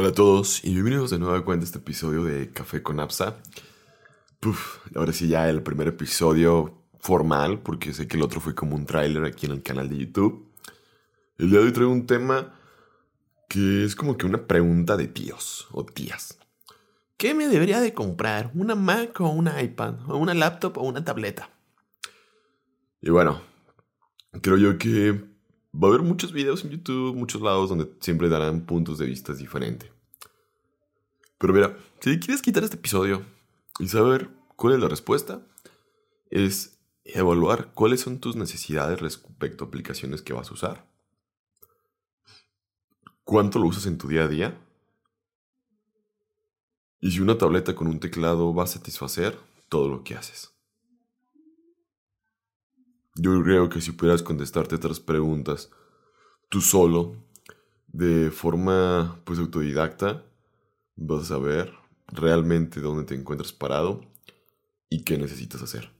Hola a todos y bienvenidos de nuevo cuenta a este episodio de Café con Apsa. Ahora sí ya el primer episodio formal, porque sé que el otro fue como un tráiler aquí en el canal de YouTube. El día de hoy traigo un tema que es como que una pregunta de tíos o tías. ¿Qué me debería de comprar? ¿Una Mac o una iPad? ¿O una laptop o una tableta? Y bueno, creo yo que va a haber muchos videos en YouTube, muchos lados donde siempre darán puntos de vista diferentes. Pero mira, si quieres quitar este episodio y saber cuál es la respuesta, es evaluar cuáles son tus necesidades respecto a aplicaciones que vas a usar. ¿Cuánto lo usas en tu día a día? Y si una tableta con un teclado va a satisfacer todo lo que haces. Yo creo que si pudieras contestarte otras preguntas tú solo, de forma pues autodidacta, vas a saber realmente dónde te encuentras parado y qué necesitas hacer.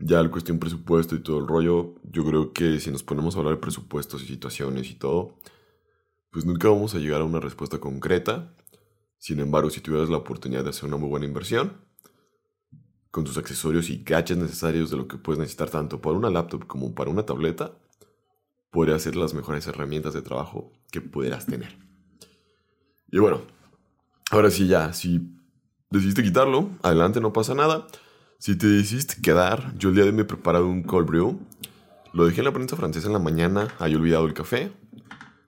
Ya la cuestión presupuesto y todo el rollo, yo creo que si nos ponemos a hablar de presupuestos y situaciones y todo, pues nunca vamos a llegar a una respuesta concreta. Sin embargo, si tuvieras la oportunidad de hacer una muy buena inversión, con tus accesorios y gadgets necesarios de lo que puedes necesitar tanto para una laptop como para una tableta, podría ser las mejores herramientas de trabajo que pudieras tener. Y bueno, ahora sí ya, si decidiste quitarlo, adelante, no pasa nada. Si te decidiste quedar, yo el día de hoy me he preparado un cold brew. Lo dejé en la prensa francesa en la mañana, había olvidado el café.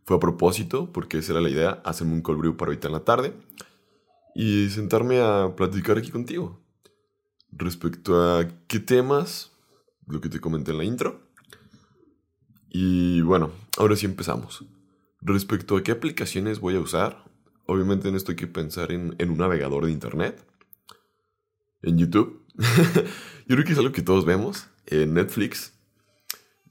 Fue a propósito, porque esa era la idea, hacerme un cold brew para ahorita en la tarde. Y sentarme a platicar aquí contigo respecto a qué temas, lo que te comenté en la intro. Y bueno, ahora sí empezamos. Respecto a qué aplicaciones voy a usar, obviamente en esto hay que pensar en, en un navegador de internet, en YouTube. Yo creo que es algo que todos vemos, en Netflix.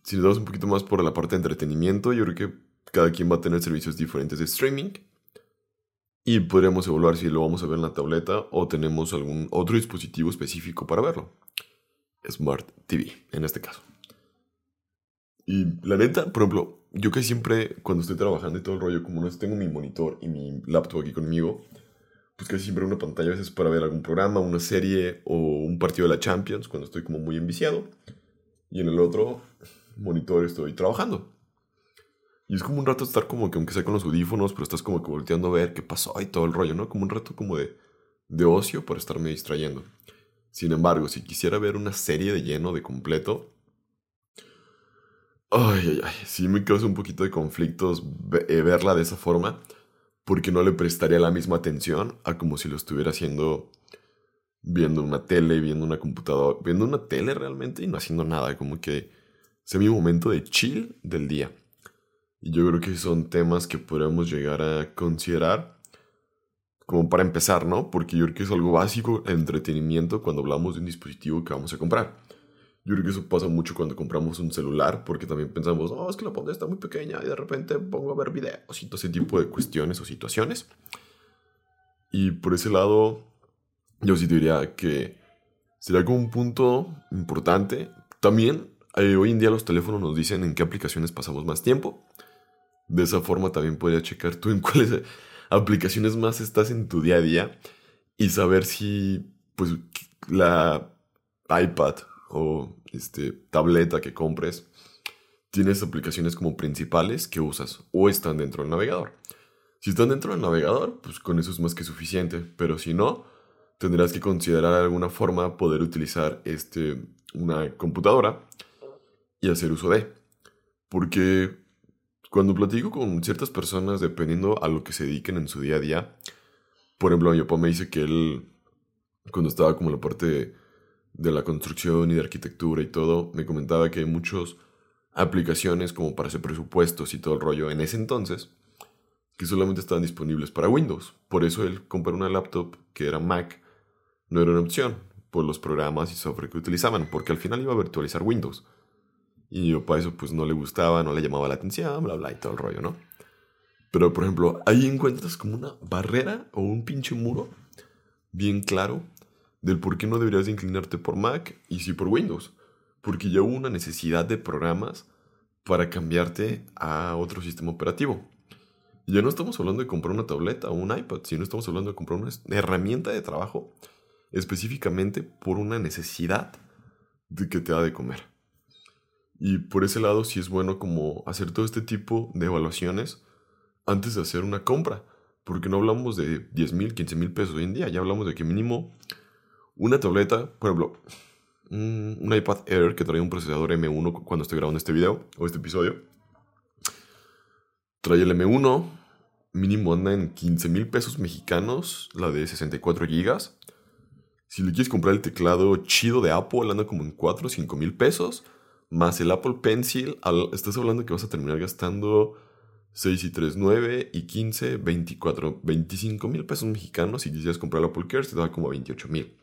Si nos damos un poquito más por la parte de entretenimiento, yo creo que cada quien va a tener servicios diferentes de streaming. Y podríamos evaluar si lo vamos a ver en la tableta o tenemos algún otro dispositivo específico para verlo. Smart TV, en este caso. Y la neta, por ejemplo, yo que siempre cuando estoy trabajando y todo el rollo, como no tengo mi monitor y mi laptop aquí conmigo, pues casi siempre una pantalla a veces para ver algún programa, una serie o un partido de la Champions cuando estoy como muy enviciado. Y en el otro monitor estoy trabajando. Y es como un rato estar como que aunque sea con los audífonos, pero estás como que volteando a ver qué pasó y todo el rollo, ¿no? Como un rato como de, de ocio para estarme distrayendo. Sin embargo, si quisiera ver una serie de lleno, de completo, ay, ay, ay, sí me causa un poquito de conflictos eh, verla de esa forma, porque no le prestaría la misma atención a como si lo estuviera haciendo viendo una tele, viendo una computadora, viendo una tele realmente y no haciendo nada, como que sea mi momento de chill del día. Y yo creo que son temas que podríamos llegar a considerar como para empezar, ¿no? Porque yo creo que es algo básico el entretenimiento cuando hablamos de un dispositivo que vamos a comprar. Yo creo que eso pasa mucho cuando compramos un celular, porque también pensamos, oh, es que la pantalla está muy pequeña y de repente pongo a ver videos y todo ese tipo de cuestiones o situaciones. Y por ese lado, yo sí diría que sería como un punto importante. También hoy en día los teléfonos nos dicen en qué aplicaciones pasamos más tiempo. De esa forma también podría checar tú en cuáles aplicaciones más estás en tu día a día y saber si pues la iPad o este, tableta que compres tienes aplicaciones como principales que usas o están dentro del navegador. Si están dentro del navegador, pues con eso es más que suficiente, pero si no, tendrás que considerar alguna forma poder utilizar este, una computadora y hacer uso de. Porque cuando platico con ciertas personas, dependiendo a lo que se dediquen en su día a día, por ejemplo, mi papá me dice que él, cuando estaba como la parte de, la construcción y de arquitectura y todo, me comentaba que hay muchas aplicaciones como para hacer presupuestos y todo el rollo en ese entonces que solamente estaban disponibles para Windows. Por eso él compró una laptop que era Mac, no era una opción por los programas y software que utilizaban, porque al final iba a virtualizar Windows. Y yo para eso pues no le gustaba, no le llamaba la atención, bla, bla, y todo el rollo, ¿no? Pero por ejemplo, ahí encuentras como una barrera o un pinche muro bien claro del por qué no deberías inclinarte por Mac y sí por Windows. Porque ya hubo una necesidad de programas para cambiarte a otro sistema operativo. Ya no estamos hablando de comprar una tableta o un iPad, sino estamos hablando de comprar una herramienta de trabajo específicamente por una necesidad de que te da de comer. Y por ese lado sí es bueno como hacer todo este tipo de evaluaciones antes de hacer una compra. Porque no hablamos de 10 mil, 15 mil pesos hoy en día. Ya hablamos de que mínimo una tableta, por ejemplo, un iPad Air que trae un procesador M1 cuando estoy grabando este video o este episodio. Trae el M1, mínimo anda en 15 mil pesos mexicanos, la de 64 gigas. Si le quieres comprar el teclado chido de Apple, anda como en 4 o 5 mil pesos. Más el Apple Pencil, estás hablando que vas a terminar gastando 6 y 3, 9 y 15, 24, 25 mil pesos mexicanos. Si quisieras comprar el Apple Care, te da como 28 mil.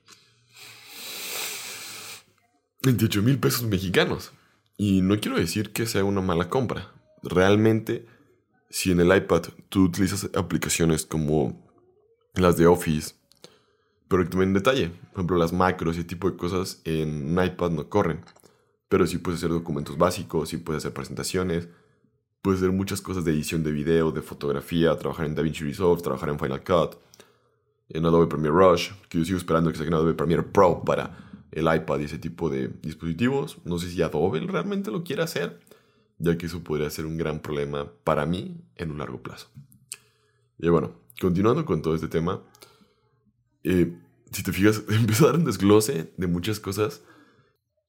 28 mil pesos mexicanos. Y no quiero decir que sea una mala compra. Realmente, si en el iPad tú utilizas aplicaciones como las de Office, pero también en detalle, por ejemplo, las macros y ese tipo de cosas en iPad no corren. Pero sí puedes hacer documentos básicos, sí puedes hacer presentaciones, puedes hacer muchas cosas de edición de video, de fotografía, trabajar en DaVinci Resolve, trabajar en Final Cut, en Adobe Premiere Rush, que yo sigo esperando que saquen Adobe Premiere Pro para el iPad y ese tipo de dispositivos. No sé si Adobe realmente lo quiere hacer, ya que eso podría ser un gran problema para mí en un largo plazo. Y bueno, continuando con todo este tema, eh, si te fijas, empiezo a dar un desglose de muchas cosas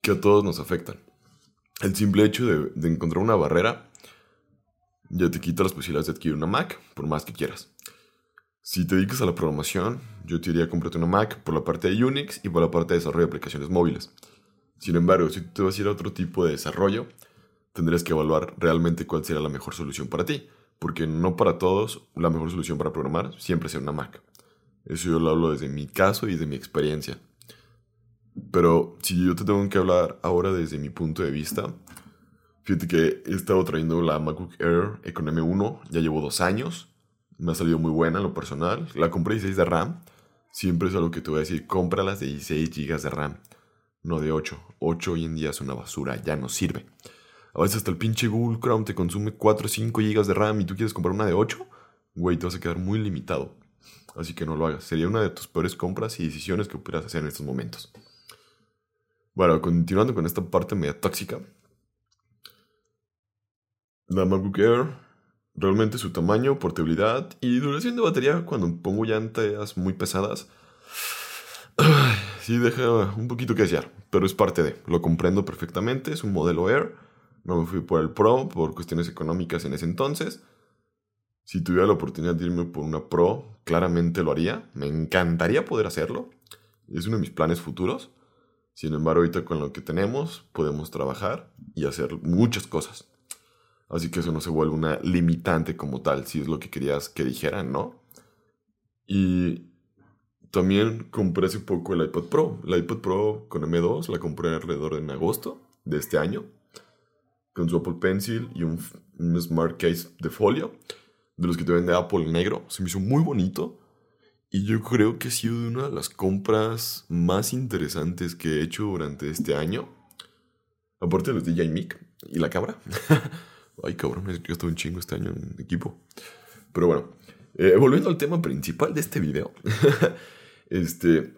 que a todos nos afectan. El simple hecho de, de encontrar una barrera ya te quita las posibilidades de adquirir una Mac, por más que quieras. Si te dedicas a la programación, yo te diría cómprate una Mac por la parte de Unix y por la parte de desarrollo de aplicaciones móviles. Sin embargo, si te vas a ir a otro tipo de desarrollo, tendrías que evaluar realmente cuál será la mejor solución para ti, porque no para todos la mejor solución para programar siempre será una Mac. Eso yo lo hablo desde mi caso y desde mi experiencia. Pero si yo te tengo que hablar ahora desde mi punto de vista, fíjate que he estado trayendo la MacBook Air con M1, ya llevo dos años me ha salido muy buena en lo personal. La compré 16 de RAM. Siempre es algo que te voy a decir, cómpralas de 16 GB de RAM, no de 8. 8 hoy en día es una basura, ya no sirve. A veces hasta el pinche Google Chrome te consume 4 o 5 GB de RAM y tú quieres comprar una de 8, güey, te vas a quedar muy limitado. Así que no lo hagas. Sería una de tus peores compras y decisiones que pudieras hacer en estos momentos. Bueno, continuando con esta parte media tóxica. La MacBook Air Realmente su tamaño, portabilidad y duración de batería cuando pongo llantas muy pesadas. Sí deja un poquito que desear, pero es parte de. Lo comprendo perfectamente, es un modelo Air. No me fui por el Pro por cuestiones económicas en ese entonces. Si tuviera la oportunidad de irme por una Pro, claramente lo haría. Me encantaría poder hacerlo. Es uno de mis planes futuros. Sin embargo, ahorita con lo que tenemos podemos trabajar y hacer muchas cosas. Así que eso no se vuelve una limitante como tal, si es lo que querías que dijeran, ¿no? Y también compré hace poco el iPad Pro. La iPad Pro con M2 la compré alrededor de en agosto de este año. Con su Apple Pencil y un, Smart Case de folio. De los que te vende Apple negro. Se me hizo muy bonito. Y yo creo que ha sido una de las compras más interesantes que he hecho durante este año. Aparte de los DJ Mic y la cámara. Ay, cabrón, yo estuve un chingo este año en equipo. Pero bueno, eh, volviendo al tema principal de este video. este,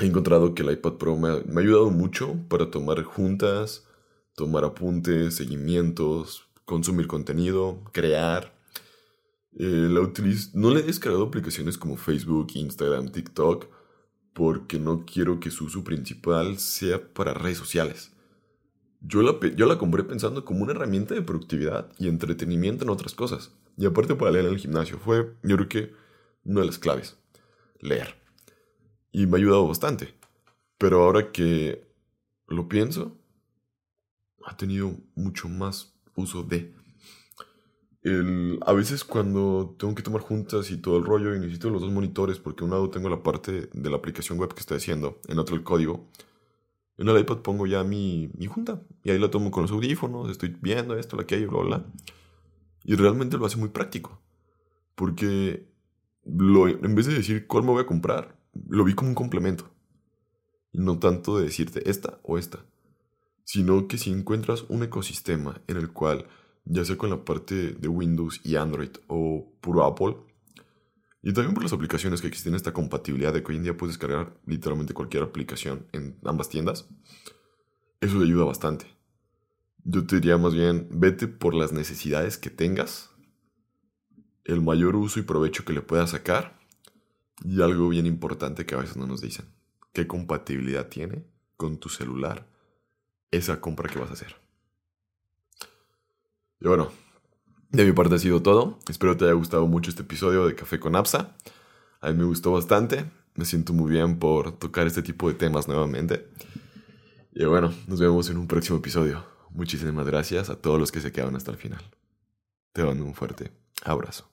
he encontrado que el iPad Pro me ha, ayudado mucho para tomar juntas, tomar apuntes, seguimientos, consumir contenido, crear. Eh, la no le he descargado aplicaciones como Facebook, Instagram, TikTok, porque no quiero que su uso principal sea para redes sociales. Yo la, yo la compré pensando como una herramienta de productividad y entretenimiento en otras cosas. Y aparte para leer en el gimnasio. Fue, yo creo que, una de las claves. Leer. Y me ha ayudado bastante. Pero ahora que lo pienso, ha tenido mucho más uso de. El, a veces cuando tengo que tomar juntas y todo el rollo y necesito los dos monitores porque un lado tengo la parte de la aplicación web que estoy haciendo, en otro el código, en el iPad pongo ya mi, mi junta y ahí la tomo con los audífonos, estoy viendo esto, lo que hay, bla, bla. Y realmente lo hace muy práctico. Porque en vez de decir cuál me voy a comprar, lo vi como un complemento. No tanto de decirte esta o esta. Sino que si encuentras un ecosistema en el cual ya sea con la parte de Windows y Android o puro Apple. Y también por las aplicaciones que existen esta compatibilidad de que hoy en día puedes descargar literalmente cualquier aplicación en ambas tiendas. Eso te ayuda bastante. Yo te diría más bien, vete por las necesidades que tengas, el mayor uso y provecho que le puedas sacar y algo bien importante que a veces no nos dicen, qué compatibilidad tiene con tu celular esa compra que vas a hacer. Y bueno, de mi parte ha sido todo. Espero te haya gustado mucho este episodio de Café con Apsa. A mí me gustó bastante. Me siento muy bien por tocar este tipo de temas nuevamente. Y bueno, nos vemos en un próximo episodio. Muchísimas gracias a todos los que se quedaron hasta el final. Te mando un fuerte abrazo.